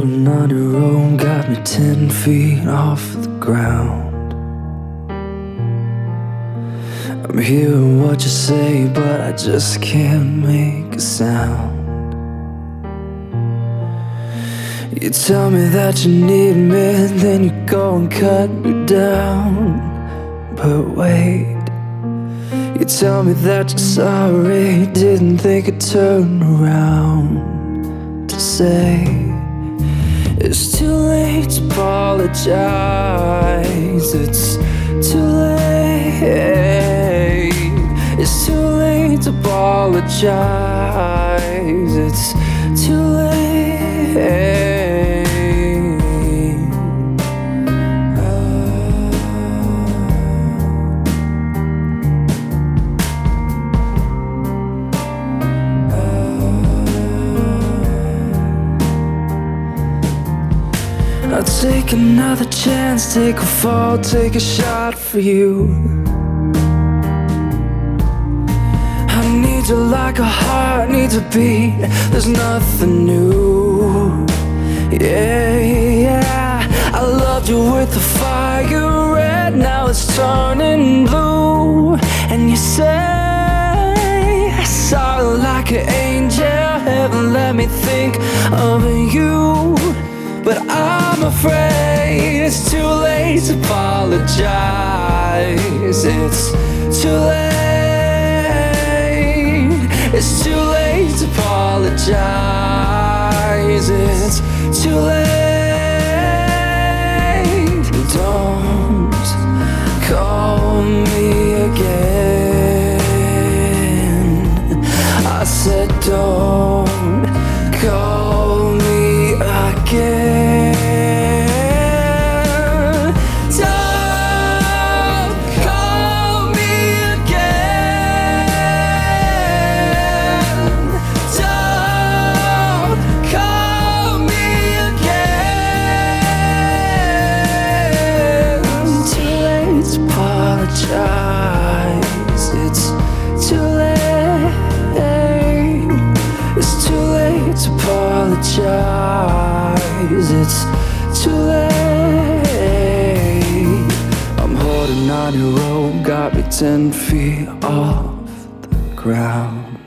Holding on to got me ten feet off the ground. I'm hearing what you say, but I just can't make a sound. You tell me that you need me, then you go and cut me down. But wait, you tell me that you're sorry, didn't think I'd turn around to say it's too late to apologize. It's too late. It's too late to apologize. It's too late. I'll take another chance, take a fall, take a shot for you. I need you like a heart needs a beat. There's nothing new. Yeah, yeah. I loved you with the fire red, now it's turning blue. And you say, I saw you like an angel. Heaven, let me think of you. But I'm afraid it's too late to apologize. It's too late. It's too late to apologize. It's too late. Apologize. It's too late. It's too late to apologize. It's too late. I'm holding on your rope, got me ten feet off the ground.